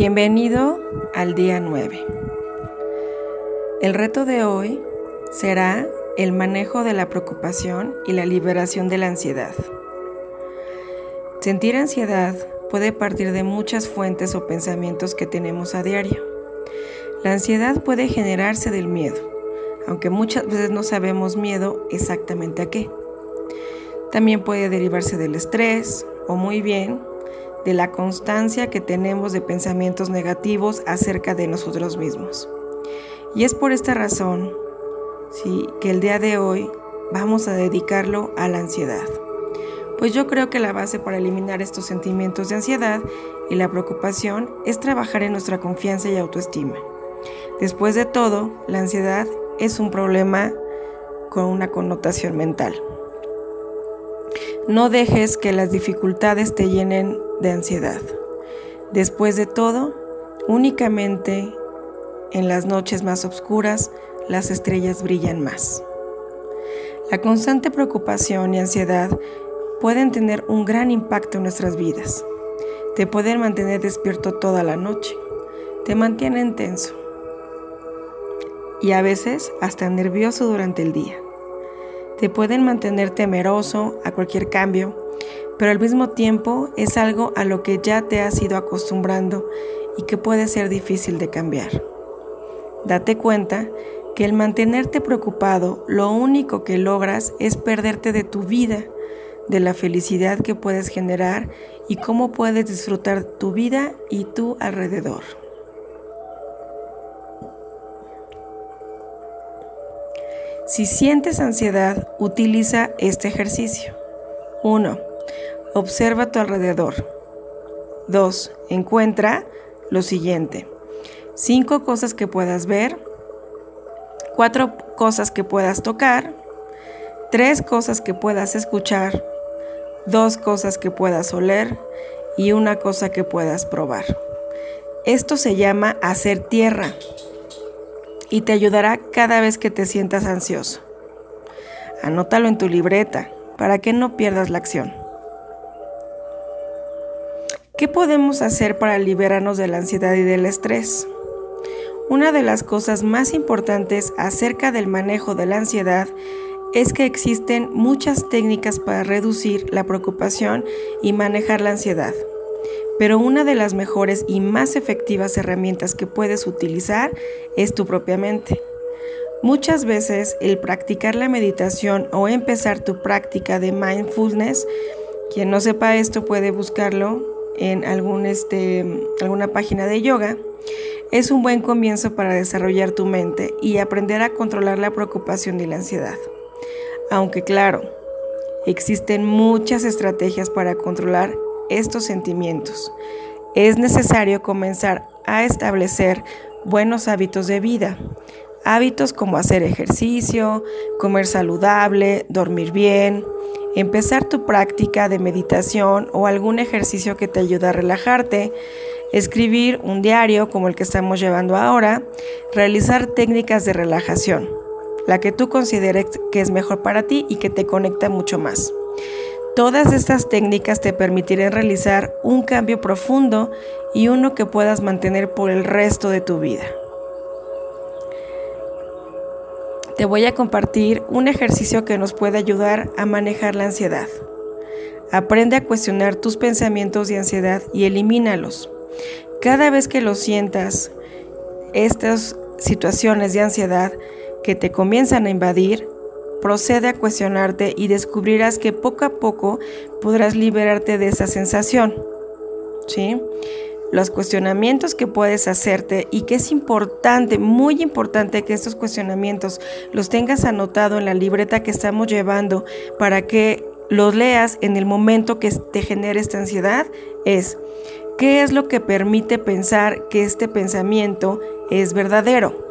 Bienvenido al día 9. El reto de hoy será el manejo de la preocupación y la liberación de la ansiedad. Sentir ansiedad puede partir de muchas fuentes o pensamientos que tenemos a diario. La ansiedad puede generarse del miedo, aunque muchas veces no sabemos miedo exactamente a qué. También puede derivarse del estrés o muy bien de la constancia que tenemos de pensamientos negativos acerca de nosotros mismos. Y es por esta razón ¿sí? que el día de hoy vamos a dedicarlo a la ansiedad. Pues yo creo que la base para eliminar estos sentimientos de ansiedad y la preocupación es trabajar en nuestra confianza y autoestima. Después de todo, la ansiedad es un problema con una connotación mental. No dejes que las dificultades te llenen de ansiedad. Después de todo, únicamente en las noches más oscuras las estrellas brillan más. La constante preocupación y ansiedad pueden tener un gran impacto en nuestras vidas. Te pueden mantener despierto toda la noche, te mantienen tenso y a veces hasta nervioso durante el día. Te pueden mantener temeroso a cualquier cambio, pero al mismo tiempo es algo a lo que ya te has ido acostumbrando y que puede ser difícil de cambiar. Date cuenta que el mantenerte preocupado lo único que logras es perderte de tu vida, de la felicidad que puedes generar y cómo puedes disfrutar tu vida y tu alrededor. Si sientes ansiedad, utiliza este ejercicio. 1. Observa a tu alrededor. 2. Encuentra lo siguiente. 5 cosas que puedas ver. 4 cosas que puedas tocar. 3 cosas que puedas escuchar. 2 cosas que puedas oler. Y una cosa que puedas probar. Esto se llama hacer tierra y te ayudará cada vez que te sientas ansioso. Anótalo en tu libreta para que no pierdas la acción. ¿Qué podemos hacer para liberarnos de la ansiedad y del estrés? Una de las cosas más importantes acerca del manejo de la ansiedad es que existen muchas técnicas para reducir la preocupación y manejar la ansiedad pero una de las mejores y más efectivas herramientas que puedes utilizar es tu propia mente. Muchas veces el practicar la meditación o empezar tu práctica de mindfulness, quien no sepa esto puede buscarlo en este, alguna página de yoga, es un buen comienzo para desarrollar tu mente y aprender a controlar la preocupación y la ansiedad. Aunque claro, existen muchas estrategias para controlar estos sentimientos. Es necesario comenzar a establecer buenos hábitos de vida. Hábitos como hacer ejercicio, comer saludable, dormir bien, empezar tu práctica de meditación o algún ejercicio que te ayude a relajarte, escribir un diario como el que estamos llevando ahora, realizar técnicas de relajación, la que tú consideres que es mejor para ti y que te conecta mucho más. Todas estas técnicas te permitirán realizar un cambio profundo y uno que puedas mantener por el resto de tu vida. Te voy a compartir un ejercicio que nos puede ayudar a manejar la ansiedad. Aprende a cuestionar tus pensamientos de ansiedad y elimínalos. Cada vez que lo sientas, estas situaciones de ansiedad que te comienzan a invadir, Procede a cuestionarte y descubrirás que poco a poco podrás liberarte de esa sensación. ¿Sí? Los cuestionamientos que puedes hacerte y que es importante, muy importante que estos cuestionamientos los tengas anotado en la libreta que estamos llevando para que los leas en el momento que te genere esta ansiedad es ¿qué es lo que permite pensar que este pensamiento es verdadero?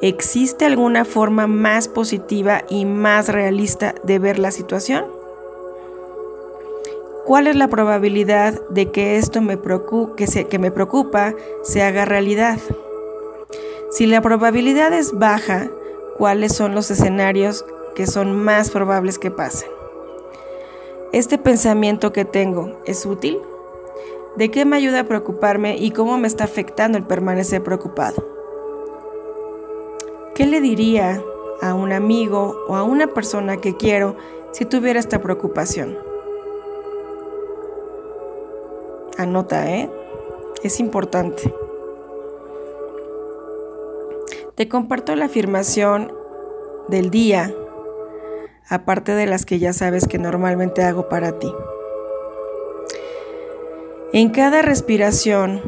¿Existe alguna forma más positiva y más realista de ver la situación? ¿Cuál es la probabilidad de que esto me que, que me preocupa se haga realidad? Si la probabilidad es baja, ¿cuáles son los escenarios que son más probables que pasen? ¿Este pensamiento que tengo es útil? ¿De qué me ayuda a preocuparme y cómo me está afectando el permanecer preocupado? ¿Qué le diría a un amigo o a una persona que quiero si tuviera esta preocupación? Anota, ¿eh? Es importante. Te comparto la afirmación del día, aparte de las que ya sabes que normalmente hago para ti. En cada respiración,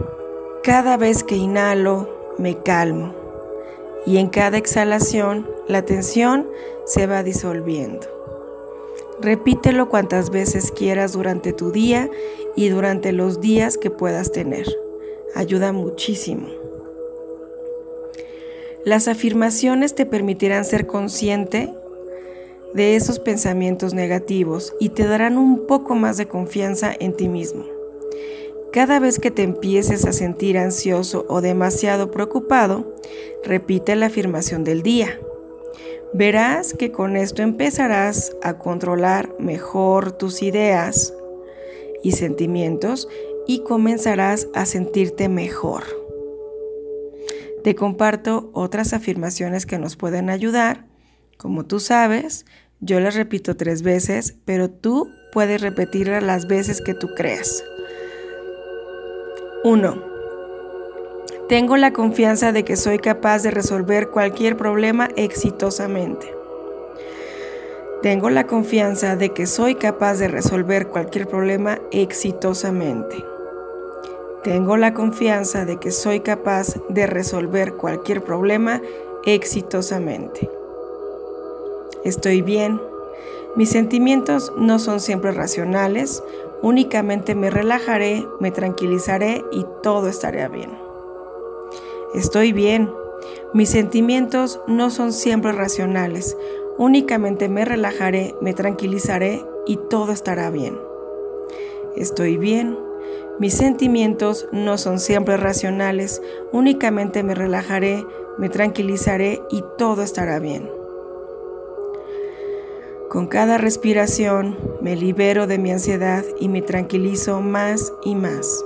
cada vez que inhalo, me calmo. Y en cada exhalación, la tensión se va disolviendo. Repítelo cuantas veces quieras durante tu día y durante los días que puedas tener. Ayuda muchísimo. Las afirmaciones te permitirán ser consciente de esos pensamientos negativos y te darán un poco más de confianza en ti mismo. Cada vez que te empieces a sentir ansioso o demasiado preocupado, repite la afirmación del día. Verás que con esto empezarás a controlar mejor tus ideas y sentimientos y comenzarás a sentirte mejor. Te comparto otras afirmaciones que nos pueden ayudar. Como tú sabes, yo las repito tres veces, pero tú puedes repetirlas las veces que tú creas. 1. Tengo la confianza de que soy capaz de resolver cualquier problema exitosamente. Tengo la confianza de que soy capaz de resolver cualquier problema exitosamente. Tengo la confianza de que soy capaz de resolver cualquier problema exitosamente. Estoy bien. Mis sentimientos no son siempre racionales, Únicamente me relajaré, me tranquilizaré y todo estará bien. Estoy bien. Mis sentimientos no son siempre racionales. Únicamente me relajaré, me tranquilizaré y todo estará bien. Estoy bien. Mis sentimientos no son siempre racionales. Únicamente me relajaré, me tranquilizaré y todo estará bien. Con cada respiración me libero de mi ansiedad y me tranquilizo más y más.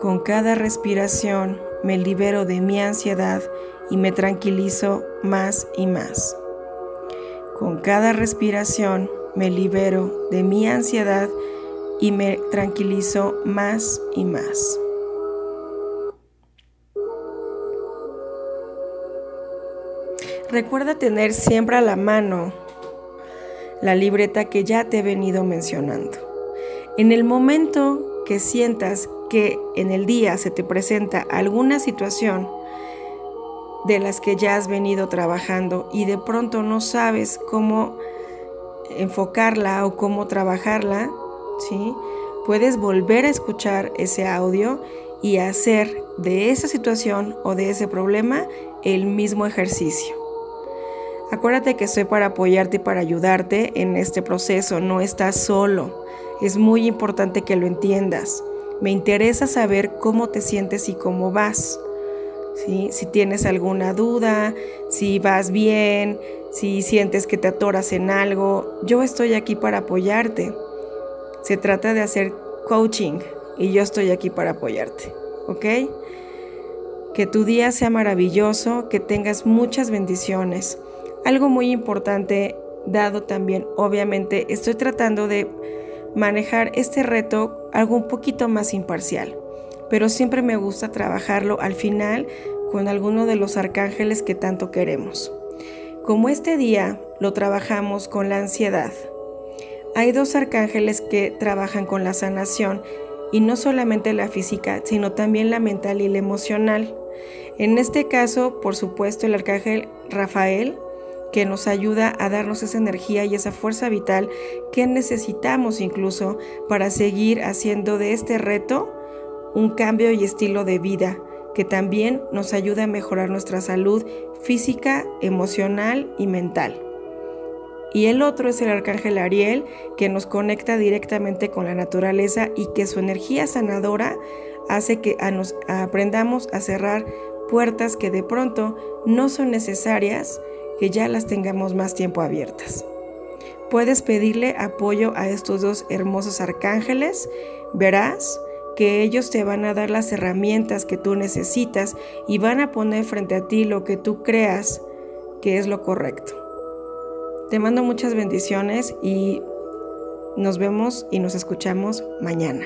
Con cada respiración me libero de mi ansiedad y me tranquilizo más y más. Con cada respiración me libero de mi ansiedad y me tranquilizo más y más. Recuerda tener siempre a la mano la libreta que ya te he venido mencionando. En el momento que sientas que en el día se te presenta alguna situación de las que ya has venido trabajando y de pronto no sabes cómo enfocarla o cómo trabajarla, ¿sí? Puedes volver a escuchar ese audio y hacer de esa situación o de ese problema el mismo ejercicio. Acuérdate que estoy para apoyarte y para ayudarte en este proceso, no estás solo. Es muy importante que lo entiendas. Me interesa saber cómo te sientes y cómo vas. Si tienes alguna duda, si vas bien, si sientes que te atoras en algo, yo estoy aquí para apoyarte. Se trata de hacer coaching y yo estoy aquí para apoyarte. ¿Ok? Que tu día sea maravilloso, que tengas muchas bendiciones. Algo muy importante, dado también, obviamente, estoy tratando de manejar este reto algo un poquito más imparcial, pero siempre me gusta trabajarlo al final con alguno de los arcángeles que tanto queremos. Como este día lo trabajamos con la ansiedad, hay dos arcángeles que trabajan con la sanación y no solamente la física, sino también la mental y la emocional. En este caso, por supuesto, el arcángel Rafael que nos ayuda a darnos esa energía y esa fuerza vital que necesitamos incluso para seguir haciendo de este reto un cambio y estilo de vida que también nos ayuda a mejorar nuestra salud física, emocional y mental. Y el otro es el arcángel Ariel, que nos conecta directamente con la naturaleza y que su energía sanadora hace que nos aprendamos a cerrar puertas que de pronto no son necesarias que ya las tengamos más tiempo abiertas. Puedes pedirle apoyo a estos dos hermosos arcángeles, verás que ellos te van a dar las herramientas que tú necesitas y van a poner frente a ti lo que tú creas que es lo correcto. Te mando muchas bendiciones y nos vemos y nos escuchamos mañana.